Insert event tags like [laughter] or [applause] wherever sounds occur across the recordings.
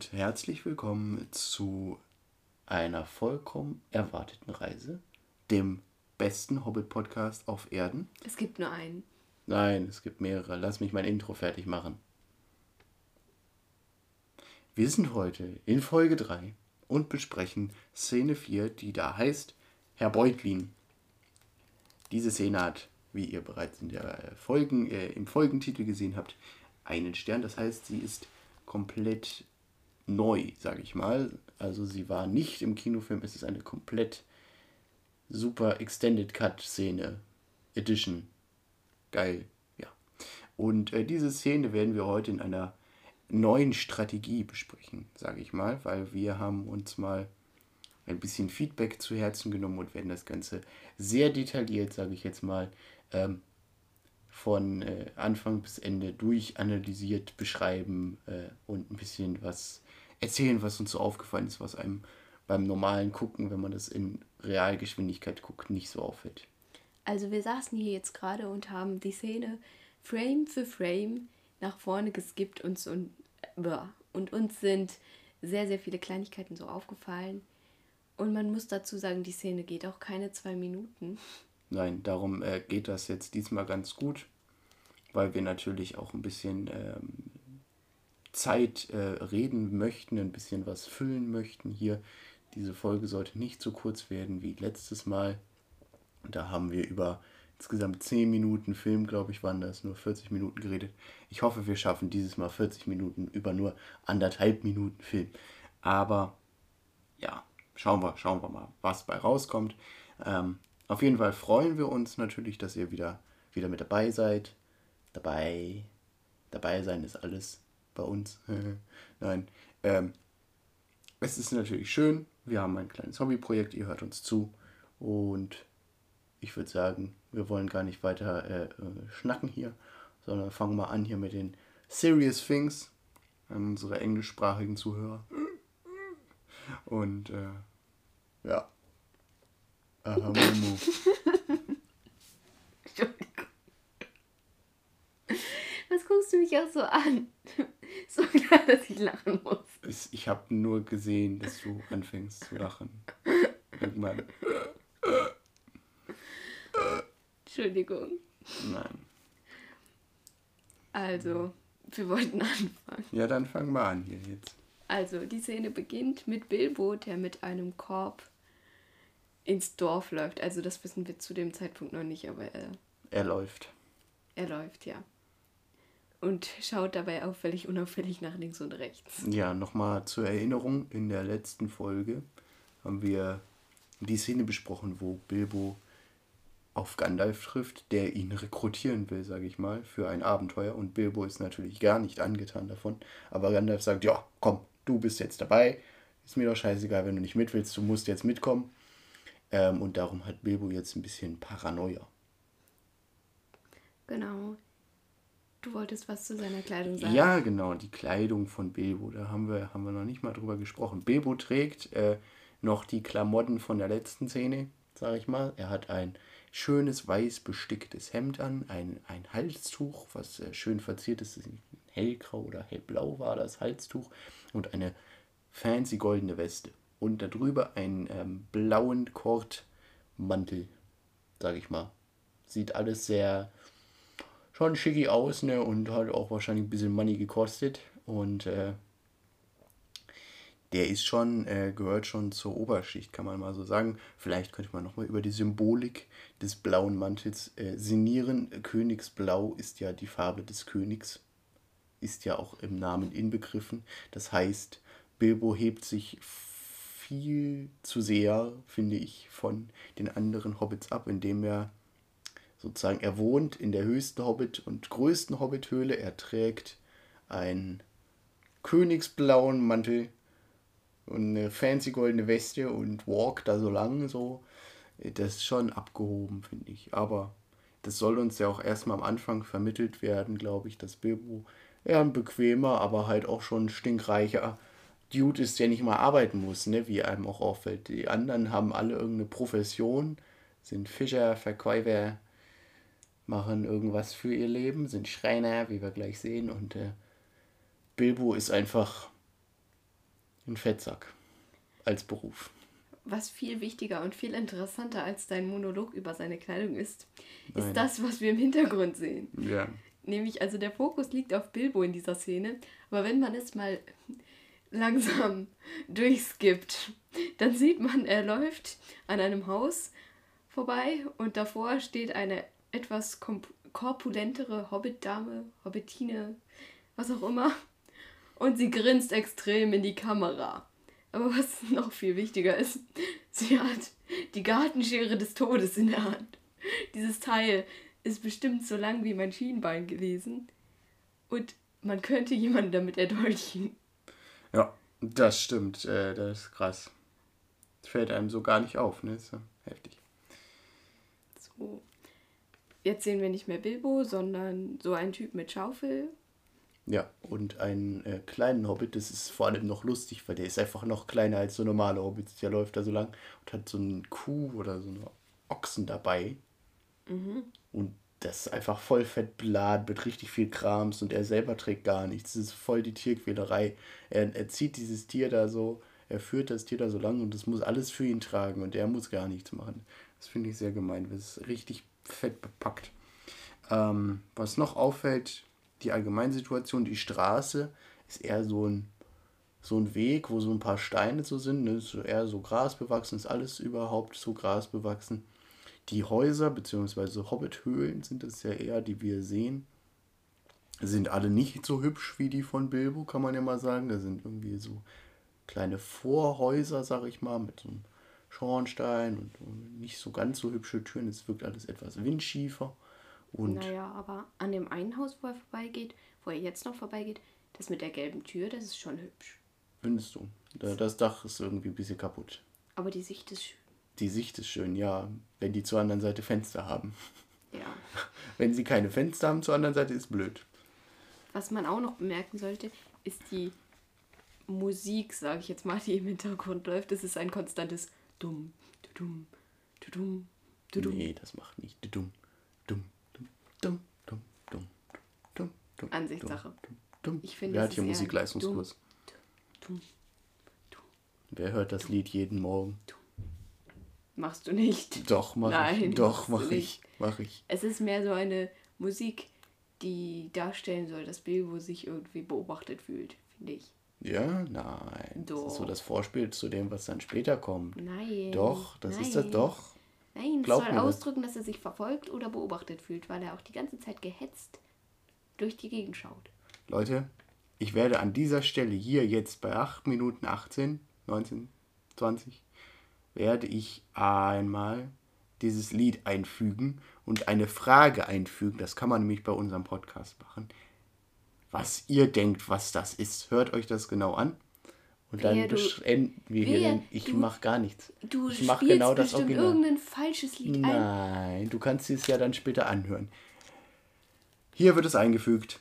Und herzlich willkommen zu einer vollkommen erwarteten Reise, dem besten Hobbit-Podcast auf Erden. Es gibt nur einen. Nein, es gibt mehrere. Lass mich mein Intro fertig machen. Wir sind heute in Folge 3 und besprechen Szene 4, die da heißt Herr Beutlin. Diese Szene hat, wie ihr bereits in der Folgen, äh, im Folgentitel gesehen habt, einen Stern. Das heißt, sie ist komplett neu, sage ich mal. Also sie war nicht im Kinofilm, es ist eine komplett super Extended Cut Szene Edition. Geil, ja. Und äh, diese Szene werden wir heute in einer neuen Strategie besprechen, sage ich mal, weil wir haben uns mal ein bisschen Feedback zu Herzen genommen und werden das Ganze sehr detailliert, sage ich jetzt mal, ähm, von äh, Anfang bis Ende durchanalysiert beschreiben äh, und ein bisschen was erzählen, was uns so aufgefallen ist, was einem beim normalen Gucken, wenn man das in Realgeschwindigkeit guckt, nicht so auffällt. Also wir saßen hier jetzt gerade und haben die Szene Frame für Frame nach vorne geskippt und, und, und uns sind sehr, sehr viele Kleinigkeiten so aufgefallen. Und man muss dazu sagen, die Szene geht auch keine zwei Minuten. Nein, darum äh, geht das jetzt diesmal ganz gut, weil wir natürlich auch ein bisschen ähm, Zeit äh, reden möchten, ein bisschen was füllen möchten hier. Diese Folge sollte nicht so kurz werden wie letztes Mal. Da haben wir über insgesamt 10 Minuten Film, glaube ich, waren das, nur 40 Minuten geredet. Ich hoffe, wir schaffen dieses Mal 40 Minuten über nur anderthalb Minuten Film. Aber ja, schauen wir, schauen wir mal, was bei rauskommt. Ähm, auf jeden Fall freuen wir uns natürlich, dass ihr wieder, wieder mit dabei seid. Dabei, dabei sein ist alles bei uns. [laughs] Nein. Ähm, es ist natürlich schön. Wir haben ein kleines Hobbyprojekt. Ihr hört uns zu. Und ich würde sagen, wir wollen gar nicht weiter äh, äh, schnacken hier, sondern fangen mal an hier mit den Serious Things an unsere englischsprachigen Zuhörer. Und äh, ja. Aha, Momo. [laughs] Was guckst du mich auch so an? [laughs] So klar, dass ich lachen muss. Ich habe nur gesehen, dass du anfängst zu lachen. Irgendwann. Entschuldigung. Nein. Also, wir wollten anfangen. Ja, dann fangen wir an hier jetzt. Also, die Szene beginnt mit Bilbo, der mit einem Korb ins Dorf läuft. Also, das wissen wir zu dem Zeitpunkt noch nicht, aber er. Er läuft. Er läuft, ja. Und schaut dabei auffällig unauffällig nach links und rechts. Ja, nochmal zur Erinnerung: In der letzten Folge haben wir die Szene besprochen, wo Bilbo auf Gandalf trifft, der ihn rekrutieren will, sage ich mal, für ein Abenteuer. Und Bilbo ist natürlich gar nicht angetan davon. Aber Gandalf sagt, ja, komm, du bist jetzt dabei. Ist mir doch scheißegal, wenn du nicht mit willst, du musst jetzt mitkommen. Ähm, und darum hat Bilbo jetzt ein bisschen Paranoia. Genau. Du wolltest was zu seiner Kleidung sagen. Ja, genau, die Kleidung von Bilbo. Da haben wir, haben wir noch nicht mal drüber gesprochen. Bilbo trägt äh, noch die Klamotten von der letzten Szene, sage ich mal. Er hat ein schönes weiß besticktes Hemd an, ein, ein Halstuch, was äh, schön verziert ist, hellgrau oder hellblau war das Halstuch und eine fancy goldene Weste. Und darüber einen ähm, blauen Kordmantel, sag ich mal. Sieht alles sehr schon schicki aus, ne? Und hat auch wahrscheinlich ein bisschen Money gekostet. Und äh, der ist schon, äh, gehört schon zur Oberschicht, kann man mal so sagen. Vielleicht könnte man nochmal über die Symbolik des blauen Mantels äh, sinnieren. Königsblau ist ja die Farbe des Königs, ist ja auch im Namen inbegriffen. Das heißt, Bilbo hebt sich viel zu sehr, finde ich, von den anderen Hobbits ab, indem er sozusagen, er wohnt in der höchsten Hobbit- und größten Hobbithöhle. Er trägt einen königsblauen Mantel und eine fancy goldene Weste und walkt da so lang so. Das ist schon abgehoben, finde ich. Aber das soll uns ja auch erstmal am Anfang vermittelt werden, glaube ich, dass Bilbo eher ein bequemer, aber halt auch schon stinkreicher Dude ist, der nicht mal arbeiten muss, ne, wie einem auch auffällt. Die anderen haben alle irgendeine Profession, sind Fischer, Verkäufer, machen irgendwas für ihr Leben, sind Schreiner, wie wir gleich sehen. Und äh, Bilbo ist einfach Ein Fettsack. Als Beruf. Was viel wichtiger und viel interessanter als dein Monolog über seine Kleidung ist, Nein. ist das, was wir im Hintergrund sehen. Ja. Nämlich, also der Fokus liegt auf Bilbo in dieser Szene, aber wenn man es mal langsam [laughs] durchskippt, dann sieht man, er läuft an einem Haus vorbei und davor steht eine etwas korpulentere Hobbit-Dame, Hobbitine, was auch immer, und sie grinst extrem in die Kamera. Aber was [laughs] noch viel wichtiger ist, sie hat die Gartenschere des Todes in der Hand. Dieses Teil ist bestimmt so lang wie mein Schienbein gewesen. Und man könnte jemanden damit erdolchen. Ja, das stimmt. Äh, das ist krass. Das fällt einem so gar nicht auf, ne? Ist ja heftig. So. Jetzt sehen wir nicht mehr Bilbo, sondern so einen Typ mit Schaufel. Ja, und einen äh, kleinen Hobbit, das ist vor allem noch lustig, weil der ist einfach noch kleiner als so normale Hobbits. Der läuft da so lang und hat so einen Kuh oder so einen Ochsen dabei. Und das ist einfach voll fett beladen mit richtig viel Krams und er selber trägt gar nichts. Das ist voll die Tierquälerei. Er, er zieht dieses Tier da so, er führt das Tier da so lang und das muss alles für ihn tragen und er muss gar nichts machen. Das finde ich sehr gemein. Das ist richtig fett bepackt. Ähm, was noch auffällt, die Allgemeinsituation, die Straße ist eher so ein, so ein Weg, wo so ein paar Steine so sind. Ne? So eher so grasbewachsen, ist alles überhaupt so grasbewachsen. Die Häuser bzw. Hobbithöhlen sind es ja eher, die wir sehen, sind alle nicht so hübsch wie die von Bilbo, kann man ja mal sagen. Da sind irgendwie so kleine Vorhäuser, sag ich mal, mit so einem Schornstein und, nicht so ganz so hübsche Türen. Es wirkt alles etwas windschiefer. Und Naja, aber an dem einen Haus, wo er vorbeigeht, wo er jetzt noch vorbeigeht, das mit der gelben Tür, das ist schon hübsch. findest du, da- das Dach ist irgendwie ein bisschen kaputt. Aber die Sicht ist schön. Die Sicht ist schön, ja, wenn die zur anderen Seite Fenster haben. Ja. [laughs] Wenn sie keine Fenster haben zur anderen Seite, ist blöd. Was man auch noch bemerken sollte, ist die Musik, sage ich jetzt mal, die im Hintergrund läuft. Das ist ein konstantes Dumm, Dumm, Dumm, Dumm. Nee, das macht nicht. Dumm, dumm, dumm, dumm, dumm, dumm, dumm, dumm. Ansichtssache. Dumm, dumm. Ich finde, Wer hat hier Musikleistungskurs? Dumm. Wer hört das Lied jeden Morgen? Machst du nicht. Doch, mach Nein, ich. Doch, du mach ich. Mach ich. Es ist mehr so eine Musik, die darstellen soll, dass Bilbo sich irgendwie beobachtet fühlt, finde ich. Ja, nein. Das ist so Doch. das Vorspiel zu dem, was dann später kommt. Nein. Doch, das ist das nein. doch. Nein, Glaub soll mir das. ausdrücken, dass er sich verfolgt oder beobachtet fühlt, weil er auch die ganze Zeit gehetzt durch die Gegend schaut. Leute, ich werde an dieser Stelle hier jetzt bei 8 Minuten 18, 19, 20, werde ich einmal dieses Lied einfügen und eine Frage einfügen. Das kann man nämlich bei unserem Podcast machen. Was ihr denkt, was das ist. Hört euch das genau an. Und dann beenden wir hier. Ich mache gar nichts. Du ich mache spielst genau das bestimmt Original. irgendein falsches Lied ein. Nein, du kannst es ja dann später anhören. Hier wird es eingefügt.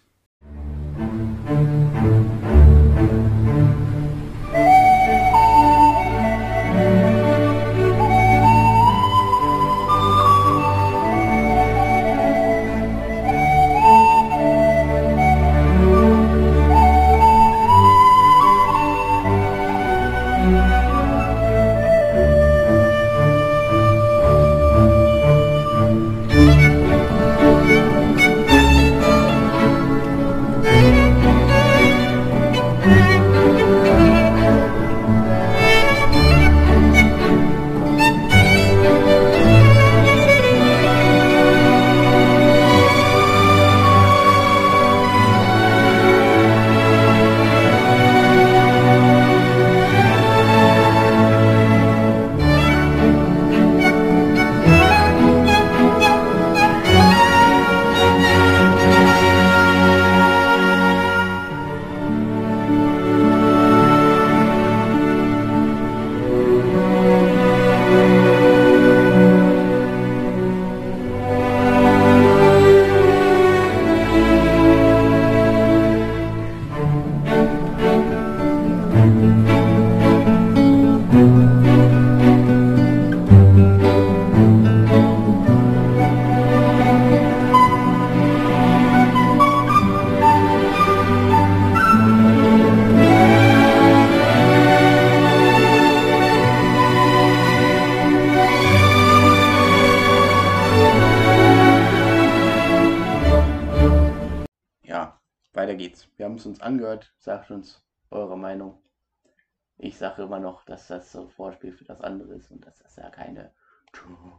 Uns eure Meinung. Ich sage immer noch, dass das so ein Vorspiel für das andere ist und dass das ja keine. [laughs]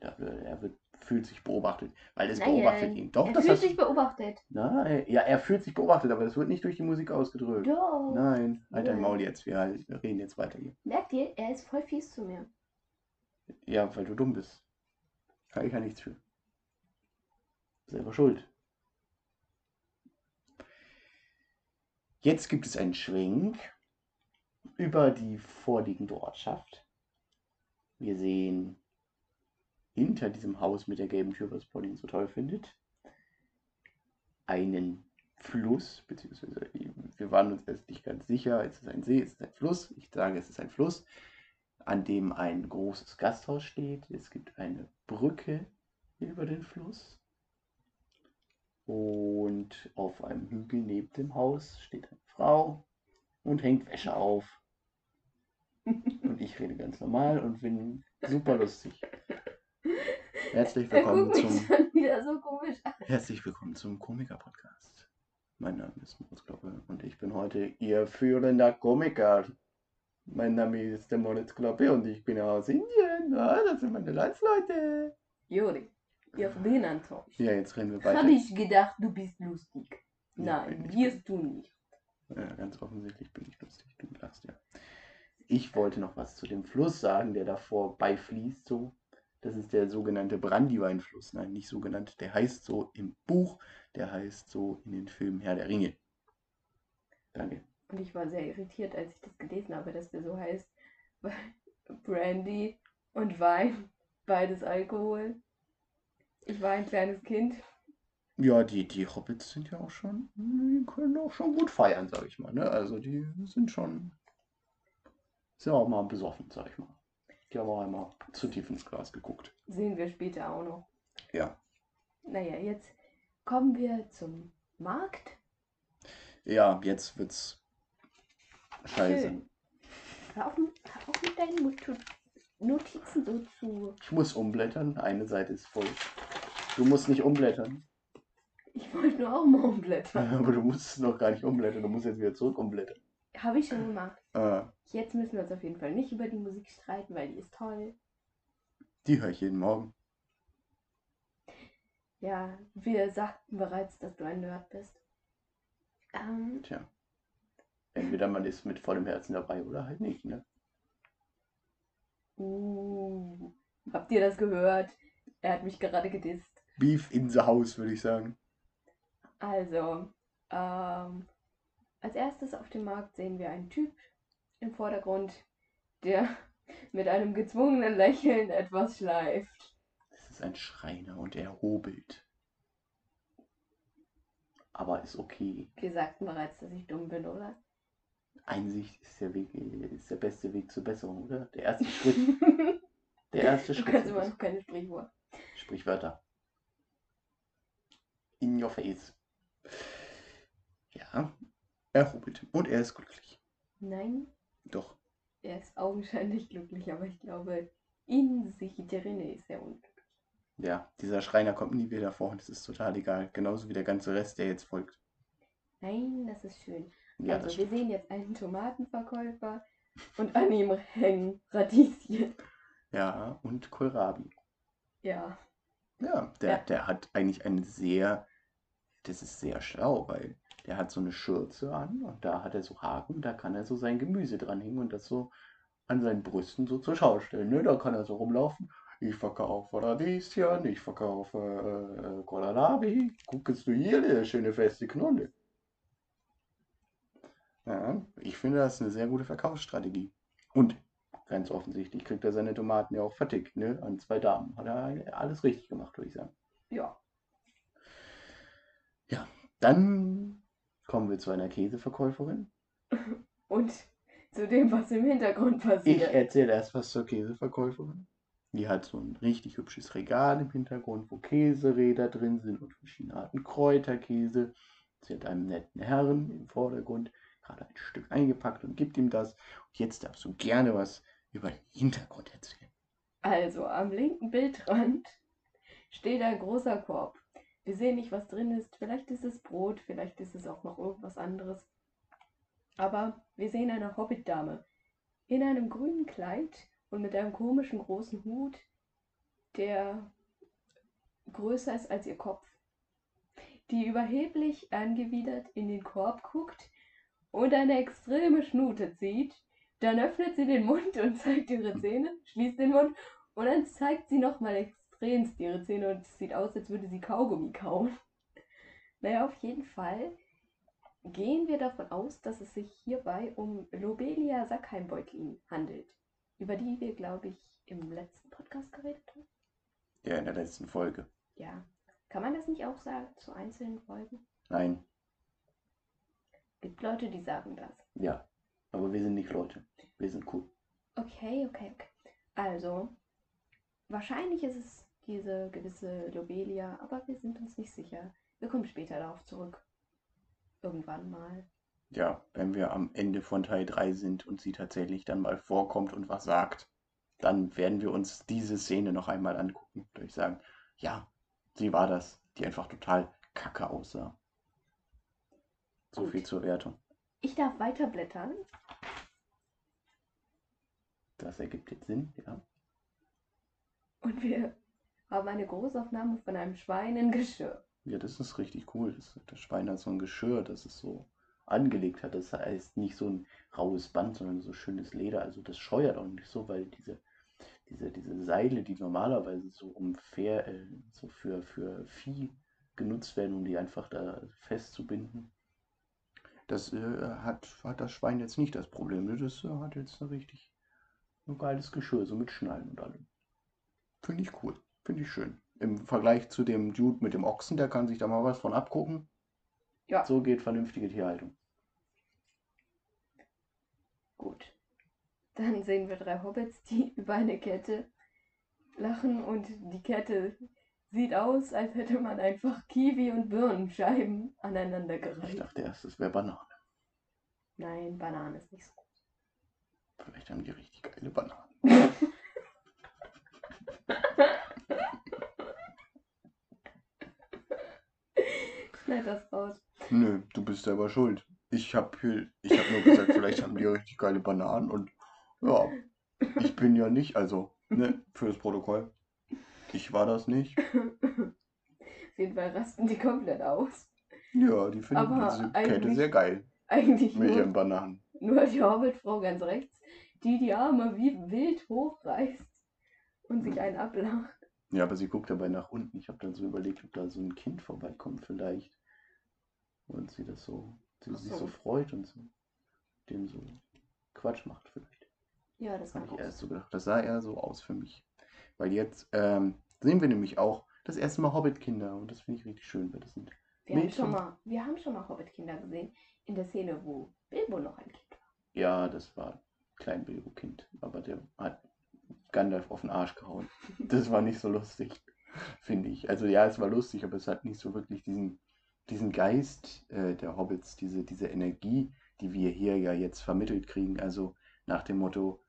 Er wird, fühlt sich beobachtet, weil es Nein, beobachtet ihn. Doch, er das fühlt sich beobachtet. Na, ja, er fühlt sich beobachtet, aber das wird nicht durch die Musik ausgedrückt. Doch. Nein, halt dein. Maul jetzt. Wir, wir reden jetzt weiter hier. Merkt ihr, er ist voll fies zu mir. Ja, weil du dumm bist. Kann ich ja nichts für. Selber schuld. Jetzt gibt es einen Schwenk über die vorliegende Ortschaft. Wir sehen hinter diesem Haus mit der gelben Tür, was Pauline so toll findet, einen Fluss, beziehungsweise wir waren uns erst nicht ganz sicher, es ist ein See, es ist ein Fluss. Ich sage, es ist ein Fluss, an dem ein großes Gasthaus steht. Es gibt eine Brücke über den Fluss. Und auf einem Hügel neben dem Haus steht eine Frau und hängt Wäsche auf. [laughs] Und ich rede ganz normal und bin super lustig. [laughs] Herzlich Er willkommen zum so. Herzlich willkommen zum Komiker-Podcast. Mein Name ist Moritz Kloppe und ich bin heute Ihr führender Komiker. Mein Name ist der Moritz Kloppe und ich bin aus Indien. Ah, das sind meine Landsleute. Juri, ich bin enttäuscht. Ja, jetzt reden wir weiter. Habe ich gedacht, du bist lustig. Ja, Nein, ich. wirst du nicht. Ja, ganz offensichtlich bin ich lustig. Du lachst ja. Ich wollte noch was zu dem Fluss sagen, der da vorbeifließt. So. Das ist der sogenannte Brandyweinfluss. Nein, nicht so genannt. Der heißt so im Buch. Der heißt so in den Filmen Herr der Ringe. Danke. Und ich war sehr irritiert, als ich das gelesen habe, dass der so heißt. Weil Brandy und Wein, beides Alkohol. Ich war ein kleines Kind. Ja, die, die Hobbits sind ja auch schon, die können auch schon gut feiern, sag ich mal. Ne? Also die sind schon, sind auch mal besoffen, sag ich mal. Die haben auch einmal zu tief ins Glas geguckt. Sehen wir später auch noch. Ja. Naja, jetzt kommen wir zum Markt. Ja, jetzt wird's scheiße. Schön. Hör auf, mit- hör auf mit deinen Not- Notizen so zu. Ich muss umblättern, eine Seite ist voll. Du musst nicht umblättern. Ich wollte nur auch mal umblättern. [laughs] Aber du musst noch gar nicht umblättern, du musst jetzt wieder zurück umblättern. Habe ich schon gemacht. Äh, Jetzt müssen wir uns auf jeden Fall nicht über die Musik streiten, weil die ist toll. die höre ich jeden Morgen. Ja, wir sagten bereits, dass du ein Nerd bist. Ähm, Tja. Entweder man ist mit vollem Herzen dabei oder halt nicht, ne? Uh, habt ihr das gehört? Er hat mich gerade gedisst. Beef in the house, würde ich sagen. Also, ähm, als erstes auf dem Markt sehen wir einen Typ im Vordergrund, der [laughs] mit einem gezwungenen Lächeln etwas schleift. Das ist ein Schreiner und er hobelt. Aber ist okay. Wir sagten bereits, dass ich dumm bin, oder? Einsicht ist der Weg, ist der beste Weg zur Besserung, oder? Der erste [laughs] Schritt. Der erste du Schritt. kannst zur immer noch keine Sprichwort. Sprichwörter. In your face. Ja, er hobelt. Und er ist glücklich. Nein, Doch. er ist augenscheinlich glücklich, aber ich glaube, in sich drin ist er unglücklich. Ja, dieser Schreiner kommt nie wieder vor und es ist total egal. Genauso wie der ganze Rest, der jetzt folgt. Nein, das ist schön. Ja, also, wir sehen jetzt einen Tomatenverkäufer und an ihm hängen Radieschen. Ja, und Kohlrabi. Ja, Ja, der, Ja. der hat eigentlich eine sehr, das ist sehr schlau, weil der hat so eine Schürze an und da hat er so Haken, da kann er so sein Gemüse dranhängen und das so an seinen Brüsten so zur Schau stellen. Ne? Da kann er so rumlaufen. Ich verkaufe Radieschen, ich verkaufe äh, Kohlrabi. Guckst du hier, der schöne feste Knolle. Ja, ich finde das eine sehr gute Verkaufsstrategie. Und ganz offensichtlich kriegt er seine Tomaten ja auch vertickt, ne? An zwei Damen. Hat er alles richtig gemacht, würde ich sagen. ja. Dann kommen wir zu einer Käseverkäuferin. [laughs] Und zu dem, was im Hintergrund Ich passiert. erzähle erst was zur Käseverkäuferin. Die hat so ein richtig hübsches Regal im Hintergrund, wo Käseräder drin sind und verschiedene Arten Kräuterkäse. Sie hat einem netten Herrn im Vordergrund gerade ein Stück eingepackt und gibt ihm das. Und jetzt darfst du gerne was über den Hintergrund erzählen. Also am linken Bildrand steht ein großer Korb. Wir sehen nicht, was drin ist. Vielleicht ist es Brot, vielleicht ist es auch noch irgendwas anderes. Aber wir sehen eine Hobbit-Dame in einem grünen Kleid und mit einem komischen großen Hut, der größer ist als ihr Kopf, die überheblich angewidert in den Korb guckt und eine extreme Schnute zieht. Dann öffnet sie den Mund und zeigt ihre Zähne, schließt den Mund und dann zeigt sie nochmal extremst ihre Zähne und es sieht aus, als würde sie Kaugummi kauen. Naja, auf jeden Fall gehen wir davon aus, dass es sich hierbei um Lobelia Sackheimbeutlin handelt, über die wir, glaube ich, im letzten Podcast geredet haben. Ja, in der letzten Folge. Ja. Kann man das nicht auch sagen zu einzelnen Folgen? Nein. Gibt Leute, die sagen das. Ja. Aber wir sind nicht Leute. Wir sind cool. Okay, okay, okay. Also, wahrscheinlich ist es diese gewisse Lobelia, aber wir sind uns nicht sicher. Wir kommen später darauf zurück. Irgendwann mal. Ja, wenn wir am Ende von Teil 3 sind und sie tatsächlich dann mal vorkommt und was sagt, dann werden wir uns diese Szene noch einmal angucken. Würde ich sagen, ja, sie war das, die einfach total kacke aussah. So Gut. viel zur Wertung. Ich darf weiterblättern. Das ergibt jetzt Sinn, ja. Und wir haben eine Großaufnahme von einem Schwein in Geschirr. Ja, das ist richtig cool. Das, das Schwein hat so ein Geschirr, das es so angelegt hat. Das heißt nicht so ein raues Band, sondern so schönes Leder. Also das scheuert auch nicht so, weil diese, diese, diese Seile, die normalerweise so um Fair, äh, so für, für Vieh genutzt werden, um die einfach da festzubinden. Das äh, hat, hat das Schwein jetzt nicht das Problem. ne? Das äh, hat jetzt ein richtig ein geiles Geschirr, so mit Schnallen und allem. Finde ich cool. Finde ich schön. Im Vergleich zu dem Dude mit dem Ochsen, der kann sich da mal was von abgucken. Ja. So geht vernünftige Tierhaltung. Gut. Dann sehen wir drei Hobbits, die über eine Kette lachen und die Kette sieht aus, als hätte man einfach Kiwi und Birnenscheiben aneinander Ich gereiht. dachte erst, es wäre Banane. Nein, Banane ist nicht so gut. Vielleicht haben die richtig geile Bananen. [laughs] Schneid das raus. Nö, du bist selber schuld. Ich habe ich hab nur gesagt, vielleicht haben die richtig geile Bananen und ja, ich bin ja nicht, also, ne, fürs Protokoll. Ich war das nicht. Auf jeden Fall rasten die komplett aus. Ja, die finden Aber diese Kette sehr geil Eigentlich mit nur, ihren Bananen. nur die Hobbitfrau ganz rechts, die die Arme wie wild hochreißt und sich einen ablacht. Ja, aber sie guckt dabei nach unten. Ich habe dann so überlegt, ob da so ein Kind vorbeikommt vielleicht. Und sie das so, sie sich so. so freut und so dem so Quatsch macht vielleicht. Ja, das Habe ich auch erst so gedacht. Das sah eher so aus für mich. Weil jetzt ähm, sehen wir nämlich auch das erste Mal Hobbit-Kinder und das finde ich richtig schön, weil das sind. Wir haben, schon mal, wir haben schon mal Hobbit-Kinder gesehen, in der Szene, wo Bilbo noch ein Kind war. Ja, das war klein Bilbo-Kind, aber der hat Gandalf auf den Arsch gehauen. [laughs] Das war nicht so lustig, finde ich. Also ja, es war lustig, aber es hat nicht so wirklich diesen, diesen Geist äh, der Hobbits, diese, diese Energie, die wir hier ja jetzt vermittelt kriegen. Also nach dem Motto,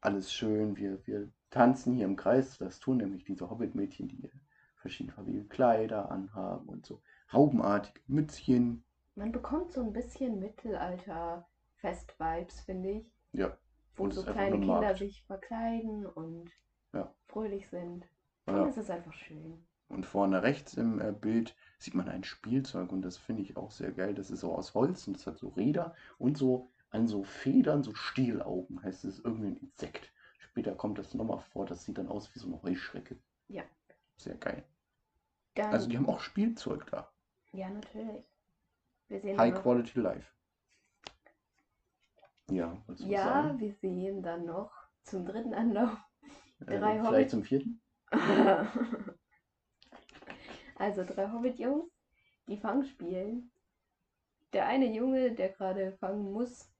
alles schön, wir, wir tanzen hier im Kreis. Das tun nämlich diese Hobbit-Mädchen, die verschiedenfarbige Kleider anhaben und so raubenartige Mützchen. Man bekommt so ein bisschen Mittelalter-Fest-Vibes, finde ich. Ja. Wo es so kleine Kinder Markt. sich verkleiden und Ja. fröhlich sind. Ja. Und es ist einfach schön. Und vorne rechts im äh, Bild sieht man ein Spielzeug und das finde ich auch sehr geil. Das ist so aus Holz und das hat so Räder und so an so Federn, so Stielaugen. Heißt es ist irgendwie ein Insekt. Später kommt das nochmal vor, das sieht dann aus wie so eine Heuschrecke. Ja. Sehr geil. Dann, Also die haben auch Spielzeug da. ja, natürlich. High Quality Life. Ja, ja, sagen? wir sehen dann noch zum dritten Anlauf Äh, drei vielleicht Hobbit- zum vierten? [laughs] also drei Hobbit-Jungs, die Fang spielen. Der eine Junge, der gerade fangen muss,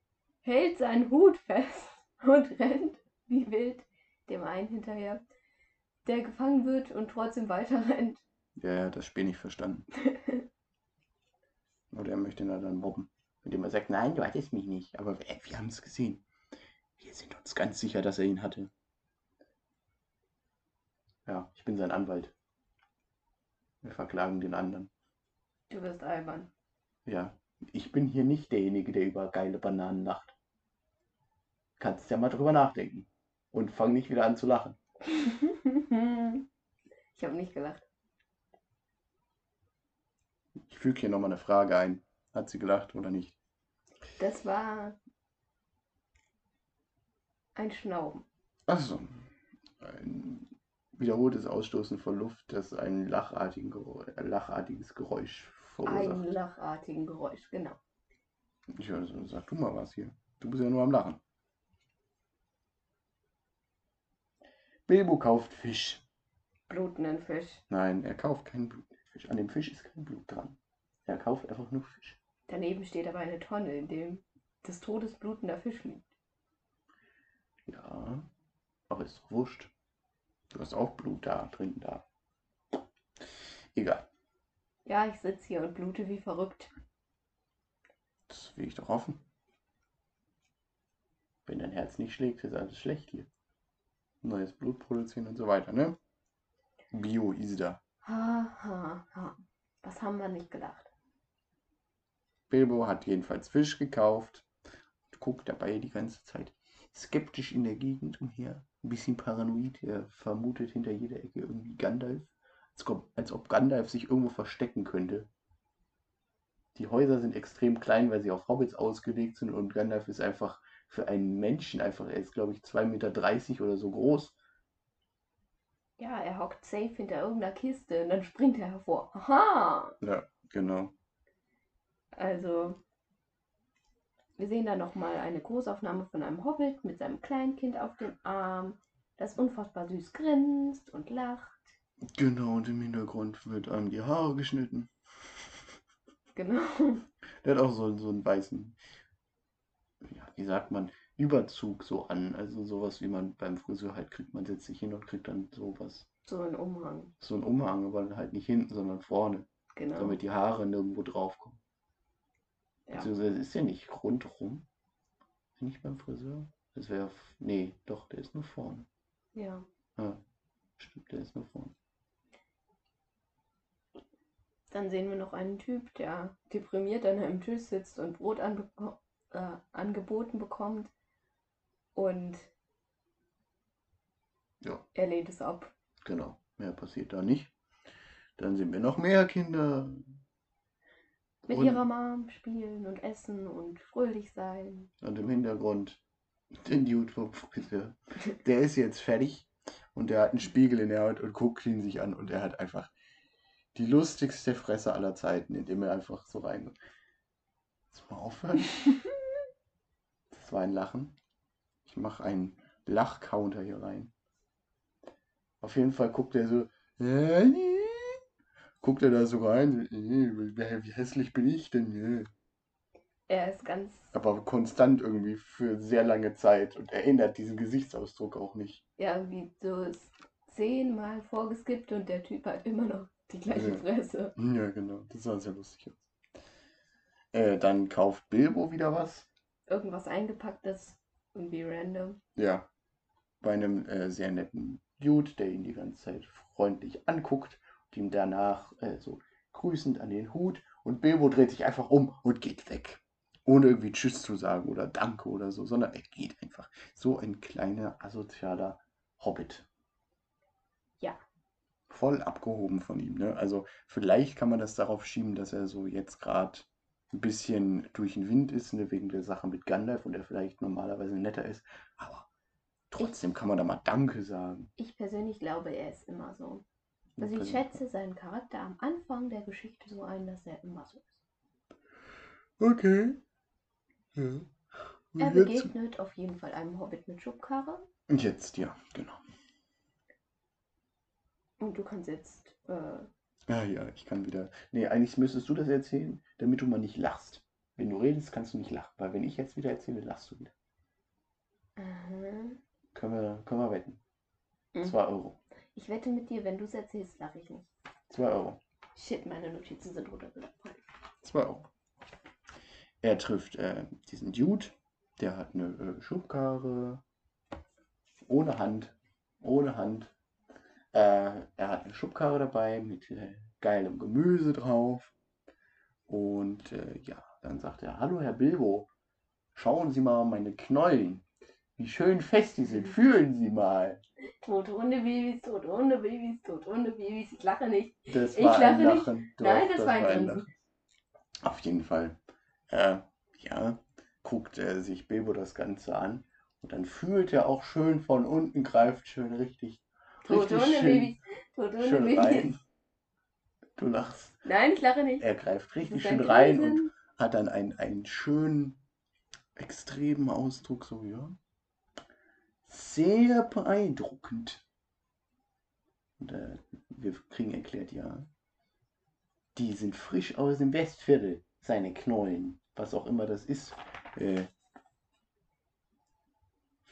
hält seinen Hut fest [laughs] und rennt [laughs] wie wild dem einen hinterher, der gefangen wird und trotzdem weiter [laughs] rennt. Ja, ja, das Spiel nicht verstanden. [laughs] Oder er möchte ihn dann mobben. Indem er sagt, nein, du hattest mich nicht. Aber wir, wir haben es gesehen. Wir sind uns ganz sicher, dass er ihn hatte. Ja, ich bin sein Anwalt. Wir verklagen den anderen. Du wirst albern. Ja, ich bin hier nicht derjenige, der über geile Bananen lacht. Kannst ja mal drüber nachdenken. Und fang nicht wieder an zu lachen. [laughs] ich habe nicht gelacht. Ich füge hier nochmal eine Frage ein. Hat sie gelacht oder nicht? Das war ein Schnauben. Achso. Ein wiederholtes Ausstoßen von Luft, das ein lachartigen Geräusch, ein lachartiges Geräusch verursacht. Ein lachartigen Geräusch, genau. Ich höre so, sag du mal was hier. Du bist ja nur am Lachen. Bilbo kauft Fisch. Blutenden Fisch. Nein, er kauft keinen blutenden Fisch. An dem Fisch ist kein Blut dran. Er kauft einfach nur Fisch. Daneben steht aber eine Tonne, in dem des Todes blutender Fisch liegt. Ja, aber ist doch wurscht. Du hast auch Blut da, drin da. Egal. Ja, ich sitze hier und blute wie verrückt. Das will ich doch hoffen. Wenn dein Herz nicht schlägt, ist alles schlecht hier. Neues Blut produzieren und so weiter, ne? Bio ist da. Ha, ha, ha. Was haben wir nicht gedacht? Bilbo hat jedenfalls Fisch gekauft und guckt dabei die ganze Zeit skeptisch in der Gegend umher. Ein bisschen paranoid. Er vermutet hinter jeder Ecke irgendwie Gandalf. Als ob, als ob Gandalf sich irgendwo verstecken könnte. Die Häuser sind extrem klein, weil sie auf Hobbits ausgelegt sind und Gandalf ist einfach für einen Menschen einfach, er ist glaube ich 2,30 Meter oder so groß. Ja, er hockt safe hinter irgendeiner Kiste und dann springt er hervor. Aha! Ja, genau. Also, wir sehen da nochmal eine Großaufnahme von einem Hobbit mit seinem Kleinkind auf dem Arm, das unfassbar süß grinst und lacht. Genau, und im Hintergrund wird einem die Haare geschnitten. Genau. Der hat auch so, so einen weißen, ja, wie sagt man, Überzug so an. Also sowas, wie man beim Friseur halt kriegt. Man setzt sich hin und kriegt dann sowas. So ein Umhang. So ein Umhang, aber halt nicht hinten, sondern vorne. Genau. Damit die Haare nirgendwo draufkommen. Ja. Beziehungsweise ist der nicht rundherum? Nicht beim Friseur? Das wäre. Nee, doch, der ist nur vorne. ja. Ja, stimmt, der ist nur vorne. Dann sehen wir noch einen Typ, der deprimiert an einem Tisch sitzt und Brot anbe äh, angeboten bekommt. Und Ja. er lehnt es ab. Genau, mehr passiert da nicht. Dann sind wir noch mehr Kinder. Mit Und- ihrer Mom spielen und essen und fröhlich sein. Und im Hintergrund den vom Friseur. Der ist jetzt fertig und der hat einen Spiegel in der Hand und guckt ihn sich an und er hat einfach die lustigste Fresse aller Zeiten, indem er einfach so rein. Jetzt mal aufhören. [laughs] War ein Lachen. Ich mache einen Lachcounter hier rein. Auf jeden Fall guckt er so. äh, Guckt er da so rein. äh, Wie hässlich bin ich denn? Er ist ganz. aber konstant irgendwie für sehr lange Zeit und erinnert diesen Gesichtsausdruck auch nicht. Ja, wie so zehnmal vorgeskippt und der Typ hat immer noch die gleiche Ja. Fresse. Ja, genau, das sah sehr lustig aus. Äh, dann kauft Bilbo wieder was. Irgendwas eingepacktes, irgendwie random. Ja, bei einem äh, sehr netten Dude, der ihn die ganze Zeit freundlich anguckt und ihm danach äh, so grüßend an den Hut und Bilbo dreht sich einfach um und geht weg. Ohne irgendwie Tschüss zu sagen oder Danke oder so, sondern er geht einfach. So ein kleiner, asozialer Hobbit. Ja. Voll abgehoben von ihm, ne? Also vielleicht kann man das darauf schieben, dass er so jetzt gerade ein bisschen durch den Wind ist, ne, wegen der Sache mit Gandalf und er vielleicht normalerweise netter ist. Aber trotzdem kann man da mal Danke sagen. Ich persönlich glaube, er ist immer so. Also ich schätze seinen Charakter am Anfang der Geschichte so ein, dass er immer so ist. Okay. Ja. Und Er jetzt, begegnet auf jeden Fall einem Hobbit mit Schubkarre. und jetzt, ja, genau. Und du kannst jetzt. Äh, Ja, ja, ich kann wieder. Nee, eigentlich müsstest du das erzählen, damit du mal nicht lachst. Wenn du redest, kannst du nicht lachen, weil wenn ich jetzt wieder erzähle, lachst du wieder. aha. Können wir, können wir wetten. Mhm. 2 Euro. Ich wette mit dir, wenn du es erzählst, lache ich nicht. 2 Euro. Shit, meine Notizen sind runtergefallen. 2 Euro. Er trifft äh, diesen Dude, der hat eine äh, Schubkarre. Ohne Hand. Ohne Hand. Äh, er hat eine Schubkarre dabei mit äh, geilem Gemüse drauf. Und äh, ja, dann sagt er, hallo Herr Bilbo, schauen Sie mal meine Knollen. Wie schön fest die sind. Fühlen Sie mal. Tote Hundebabys, tote Hundebabys, tote Hundebabys. Ich lache nicht. Das Ich war ein lache nicht. Lachen. Doch, Nein, das war ein Grinsen. Lachen. Auf jeden Fall. Äh, ja, guckt er sich Bilbo das Ganze an. Und dann fühlt er auch schön von unten, greift schön richtig, Tote tote schön Hundebabys. rein. [laughs] Du lachst. Nein, ich lache nicht. Er greift richtig schön rein und Grinsen. hat dann einen, einen schönen, extremen Ausdruck, so ja. Sehr beeindruckend. Und äh, wir kriegen erklärt, ja. Die sind frisch aus dem Westviertel, seine Knollen. Was auch immer das ist. Äh,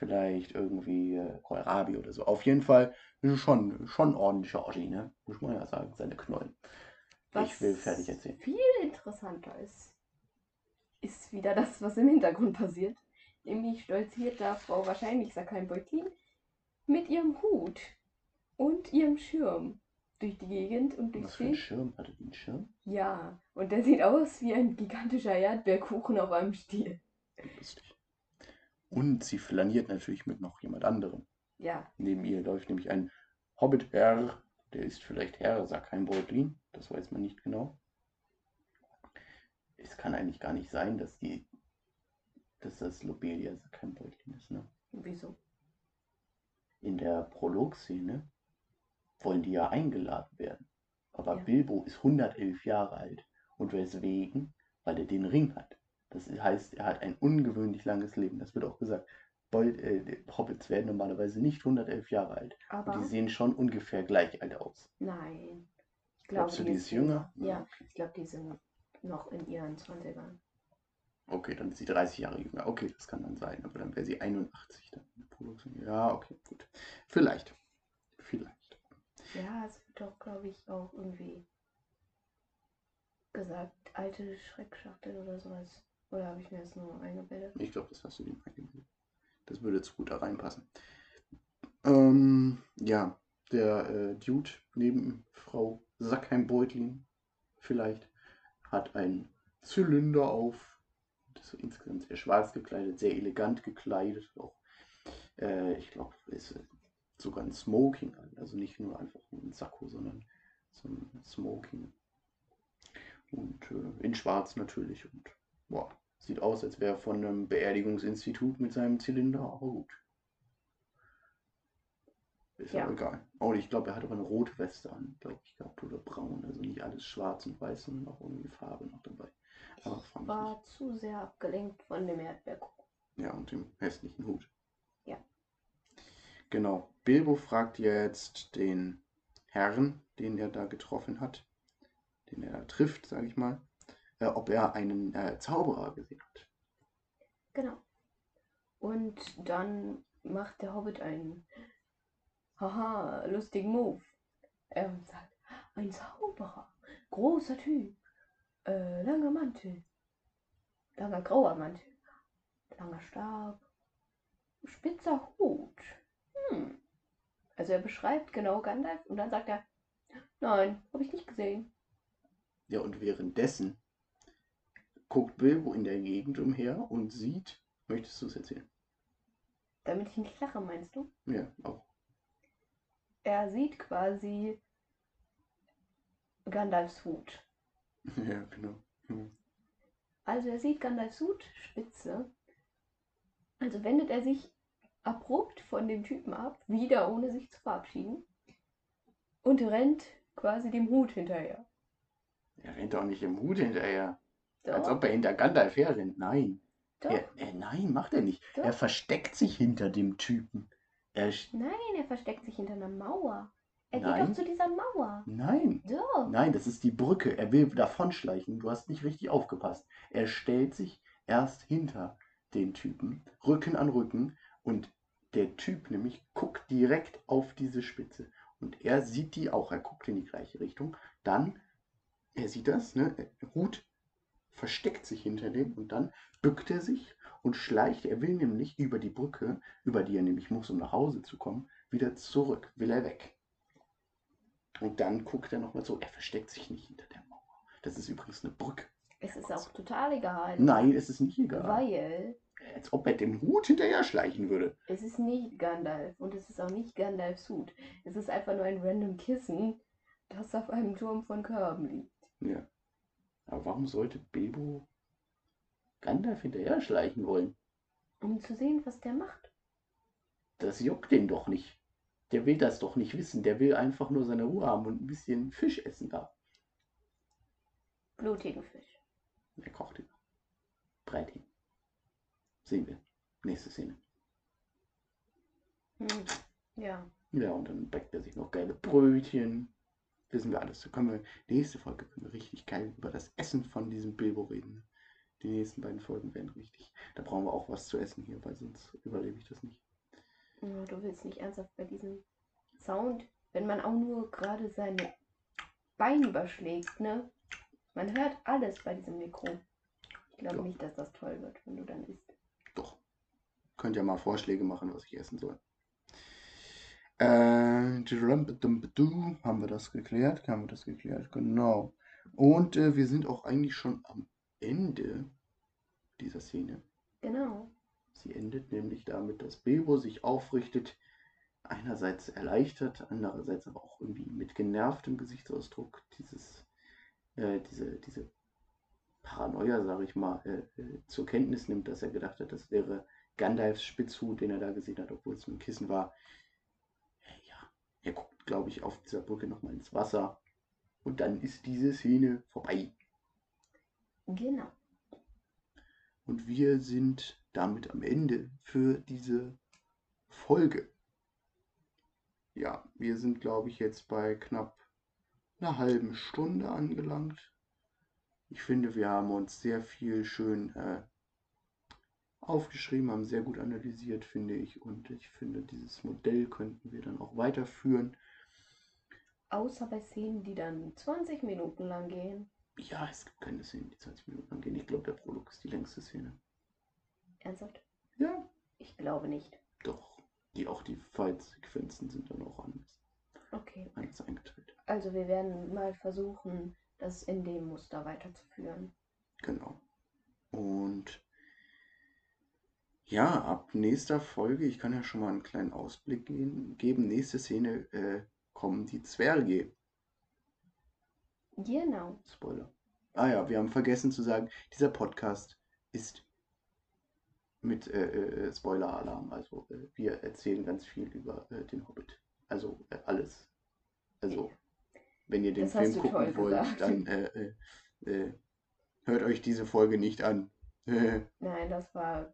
vielleicht irgendwie äh, Kohlrabi oder so. Auf jeden Fall ist es schon, schon ein ordentlicher Oschi, ne? Muss man ja sagen, seine Knollen. Ich will fertig erzählen. viel interessanter ist, ist wieder das, was im Hintergrund passiert. Nämlich stolziert da Frau wahrscheinlich Sakai Beutlin mit ihrem Hut und ihrem Schirm durch die Gegend und durch Was für ein. Schirm? Hatte die einen Schirm? Ja, und der sieht aus wie ein gigantischer Erdbeerkuchen auf einem Stiel. Lustig. Und sie flaniert natürlich mit noch jemand anderem. Ja, Neben ihr läuft nämlich ein Hobbit-Herr. Der ist vielleicht Herr Sackheim Beutlin. Das weiß man nicht genau. Es kann eigentlich gar nicht sein, dass die. dass das Lobelia Sackheim Beutlin ist, ne? wieso? In der Prolog-Szene wollen die ja eingeladen werden. Aber Ja. Bilbo ist 111 Jahre alt. Und weswegen? Weil er den Ring hat. Das heißt, er hat ein ungewöhnlich langes Leben. Das wird auch gesagt. Beut, äh, Hobbits werden normalerweise nicht 111 Jahre alt. Aber Und die sehen schon ungefähr gleich alt aus. nein. Ich glaube, Glaubst du, die ist jünger? Ja, ich glaube, die sind noch in ihren 20ern. Okay, dann ist sie 30 Jahre jünger. Okay, das kann dann sein. Aber dann wäre sie 81 dann. in der Produktion. Ja, okay, gut. Vielleicht. Vielleicht. Ja, es wird doch, glaube ich, auch irgendwie gesagt, alte Schreckschachtel oder sowas. Oder habe ich mir das nur eingebildet? Ich glaube, das hast du dem eingebildet. Das würde zu gut da reinpassen. Ähm, ja, der äh, Dude neben Frau Sackheim-Beutlin vielleicht hat einen Zylinder auf. Das ist insgesamt sehr schwarz gekleidet, sehr elegant gekleidet. Auch, äh, ich glaube, ist äh, sogar ein Smoking an. Also nicht nur einfach ein Sakko, sondern so ein Smoking. Und äh, in schwarz natürlich. Und boah, Sieht aus, als wäre er von einem Beerdigungsinstitut mit seinem Zylinder, aber gut. Ist ja egal. Oh, ich glaube, er hat aber eine rote Weste an, glaube ich, gehabt, oder braun. Also nicht alles schwarz und weiß, sondern auch irgendwie Farbe noch dabei. Aber ich War zu sehr abgelenkt von dem Erdbeerkuchen. Ja, und dem hässlichen Hut. Ja. Genau. Bilbo fragt jetzt den Herrn, den er da getroffen hat, den er da trifft, sage ich mal, äh, ob er einen äh, Zauberer gesehen hat. Genau. Und dann macht der Hobbit einen haha, lustigen Move. Er sagt, ein Zauberer, großer Typ, äh, langer Mantel, langer grauer Mantel, langer Stab, spitzer Hut. Hm. Also er beschreibt genau Gandalf und dann sagt er, nein, habe ich nicht gesehen. Ja, und währenddessen guckt Bilbo in der Gegend umher und sieht, möchtest du es erzählen? Damit ich nicht lache, meinst du? Ja, auch. Er sieht quasi Gandalfs Hut. [laughs] Ja, genau. Hm. Also er sieht Gandalfs Hut, spitze. Also wendet er sich abrupt von dem Typen ab, wieder ohne sich zu verabschieden. Und rennt quasi dem Hut hinterher. Er rennt doch nicht im Hut hinterher. Als Doch, ob er hinter Gandalf herrennt. Nein. doch. Er, er, nein, macht er nicht. Doch. Er versteckt sich hinter dem Typen. Er, Nein, er versteckt sich hinter einer Mauer. Er geht Nein. doch zu dieser Mauer. nein. Doch. Nein, das ist die Brücke. Er will davonschleichen. Du hast nicht richtig aufgepasst. Er stellt sich erst hinter den Typen, Rücken an Rücken, und der Typ nämlich guckt direkt auf diese Spitze. Und er sieht die auch. Er guckt in die gleiche Richtung. Dann, er sieht das, ne? Hut versteckt sich hinter dem und dann bückt er sich und schleicht. Er will nämlich über die Brücke, über die er nämlich muss, um nach Hause zu kommen, wieder zurück. Will er weg. Und dann guckt er nochmal so, er versteckt sich nicht hinter der Mauer. Das ist übrigens eine Brücke. Es ist auch total egal. Nein, es ist nicht egal. Weil Als ob er dem Hut hinterher schleichen würde. es ist nicht Gandalf und es ist auch nicht Gandalfs Hut. Es ist einfach nur ein random Kissen, das auf einem Turm von Körben liegt. Ja. Aber warum sollte Bilbo Gandalf hinterher schleichen wollen? Um zu sehen, was der macht. Das juckt den doch nicht. Der will das doch nicht wissen. Der will einfach nur seine Ruhe haben und ein bisschen Fisch essen da. Blutigen Fisch. Er kocht ihn. Breit ihn. Sehen wir. Nächste Szene. Hm. Ja. Ja, und dann backt er sich noch geile Brötchen. Wissen wir alles. Da können wir, nächste Folge können wir richtig geil über das Essen von diesem Bilbo reden. Die nächsten beiden Folgen werden richtig. Da brauchen wir auch was zu essen hier, weil sonst überlebe ich das nicht. Ja, Du willst nicht ernsthaft bei diesem Sound, wenn man auch nur gerade seine Beine überschlägt, ne? Man hört alles bei diesem Mikro. Ich glaube Ja. nicht, dass das toll wird, wenn du dann isst. Doch. Könnt ja mal Vorschläge machen, was ich essen soll. Äh, haben wir das geklärt? Haben wir das geklärt? Genau. Und äh, wir sind auch eigentlich schon am Ende dieser Szene. Genau. Sie endet nämlich damit, dass Bilbo sich aufrichtet, einerseits erleichtert, andererseits aber auch irgendwie mit genervtem Gesichtsausdruck dieses, äh, diese, diese Paranoia, sage ich mal, äh, äh, zur Kenntnis nimmt, dass er gedacht hat, das wäre Gandalfs Spitzhut, den er da gesehen hat, obwohl es nur ein Kissen war. Er guckt, glaube ich, auf dieser Brücke nochmal ins Wasser und dann ist diese Szene vorbei. Genau. Und wir sind damit am Ende für diese Folge. Ja, wir sind, glaube ich, jetzt bei knapp einer halben Stunde angelangt. Ich finde, wir haben uns sehr viel schön äh, aufgeschrieben, haben sehr gut analysiert, finde ich. Und ich finde, dieses Modell könnten wir dann auch weiterführen. Außer bei Szenen, die dann 20 Minuten lang gehen. Ja, es gibt keine Szenen, die 20 Minuten lang gehen. Ich glaube, der Prolog ist die längste Szene. Ernsthaft? Ja, Ich glaube nicht. doch. Die, auch die Fight-Sequenzen sind dann auch anders. Okay. anders eingeteilt. Also wir werden mal versuchen, das in dem Muster weiterzuführen. Genau. Und ja, ab nächster Folge, ich kann ja schon mal einen kleinen Ausblick gehen, geben. Nächste Szene äh, kommen die Zwerge. Genau. Spoiler. Ah ja, wir haben vergessen zu sagen, dieser Podcast ist mit äh, äh, Spoiler-Alarm. Also äh, wir erzählen ganz viel über äh, den Hobbit. Also äh, alles. Also, wenn ihr den Das Film gucken wollt, gesagt. dann äh, hört euch diese Folge nicht an. [laughs] Nein, das war,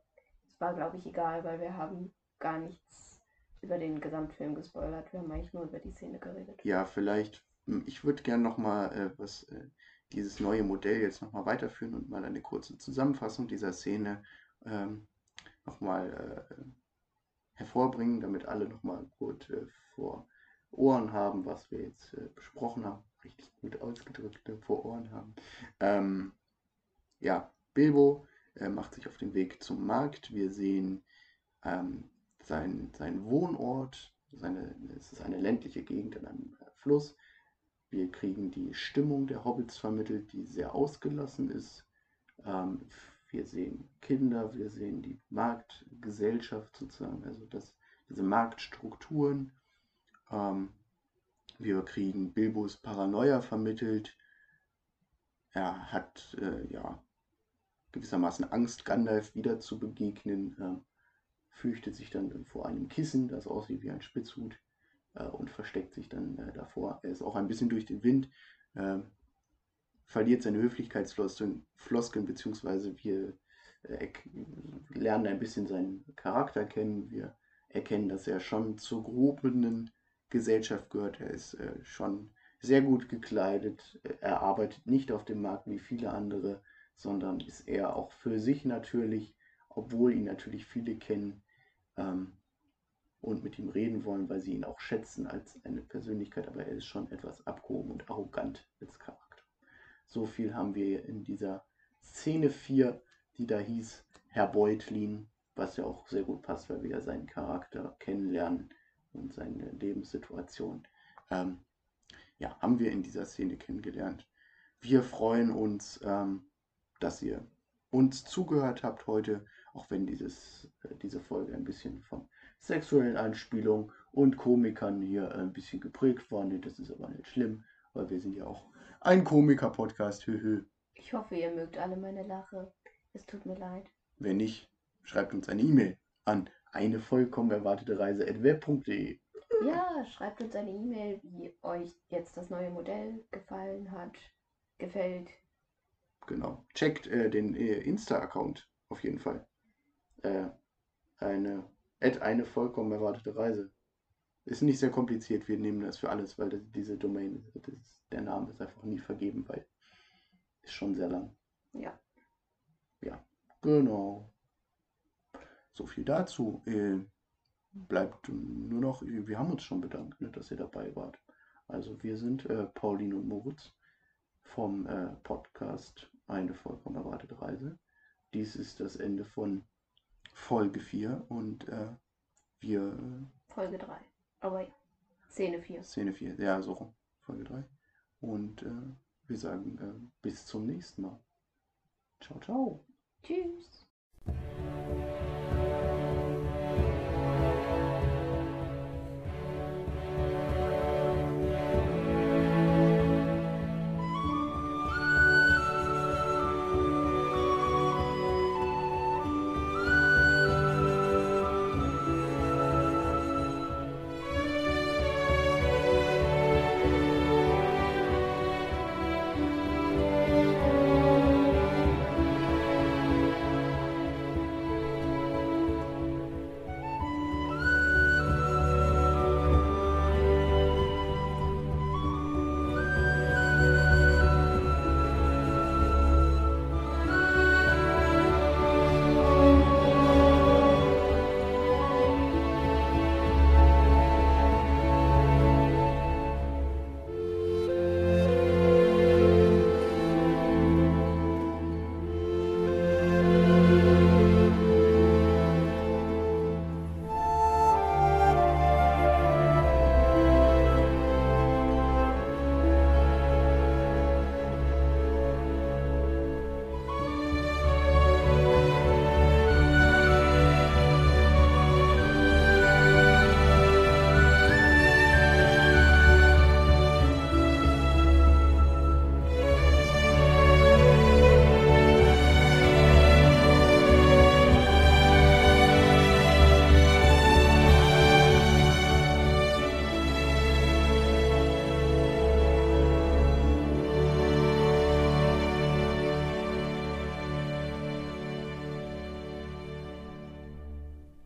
war glaube ich egal, weil wir haben gar nichts über den Gesamtfilm gespoilert. Wir haben eigentlich nur über die Szene geredet. Ja, vielleicht, hm, ich würde gerne nochmal äh, äh, dieses neue Modell jetzt nochmal weiterführen und mal eine kurze Zusammenfassung dieser Szene ähm, nochmal äh, hervorbringen, damit alle nochmal gut äh, vor Ohren haben, was wir jetzt äh, besprochen haben. Richtig gut ausgedrückt, vor Ohren haben. Ähm, ja, Bilbo äh, macht sich auf den Weg zum Markt. Wir sehen ähm, sein, seinen Wohnort. Seine, es ist eine ländliche Gegend an einem äh, Fluss. Wir kriegen die Stimmung der Hobbits vermittelt, die sehr ausgelassen ist. Ähm, wir sehen Kinder, wir sehen die Marktgesellschaft sozusagen, also das, diese Marktstrukturen. Ähm, wir kriegen Bilbos Paranoia vermittelt. Er hat äh, ja gewissermaßen Angst, Gandalf wieder zu begegnen. ähm, fürchtet sich dann vor einem Kissen, das aussieht wie ein Spitzhut äh, und versteckt sich dann äh, davor. Er ist auch ein bisschen durch den Wind, ähm, verliert seine Höflichkeitsfloskeln, Floskeln, beziehungsweise wir äh, erk- lernen ein bisschen seinen Charakter kennen. Wir erkennen, dass er schon zur gehobenen Gesellschaft gehört. Er ist äh, schon sehr gut gekleidet. Er arbeitet nicht auf dem Markt wie viele andere, sondern ist eher auch für sich natürlich, obwohl ihn natürlich viele kennen ähm, und mit ihm reden wollen, weil sie ihn auch schätzen als eine Persönlichkeit, aber er ist schon etwas abgehoben und arrogant als Charakter. So viel haben wir in dieser Szene 4, die da hieß Herr Beutlin, was ja auch sehr gut passt, weil wir ja seinen Charakter kennenlernen und seine Lebenssituation. Ähm, ja, haben wir in dieser Szene kennengelernt. Wir freuen uns, ähm, dass ihr uns zugehört habt heute, auch wenn dieses, äh, diese Folge ein bisschen von sexuellen Anspielungen und Komikern hier ein bisschen geprägt war. Nee, das ist aber nicht schlimm, weil wir sind ja auch ein Komiker-Podcast. Ich hoffe, ihr mögt alle meine Lache. Es tut mir leid. Wenn nicht, schreibt uns eine E-Mail an eine vollkommen erwartete Reise web.de. Ja, schreibt uns eine E-Mail, wie euch jetzt das neue Modell gefallen hat, gefällt. Genau. Checkt äh, den äh, Insta-Account auf jeden Fall. Äh, eine, eine vollkommen erwartete Reise. Ist nicht sehr kompliziert, wir nehmen das für alles, weil das, diese Domain, das, der Name ist einfach nie vergeben, weil ist schon sehr lang. Ja. Ja, genau. So viel dazu. Äh, bleibt nur noch, wir haben uns schon bedankt, ne, dass ihr dabei wart. Also wir sind äh, Pauline und Moritz vom äh, Podcast Eine vollkommen erwartete Reise. Dies ist das Ende von Folge 4 und äh, wir... Folge 3. Aber ja, Szene 4. Szene 4, ja, so rum. Folge 3. Und äh, wir sagen äh, bis zum nächsten Mal. Ciao, ciao. Tschüss.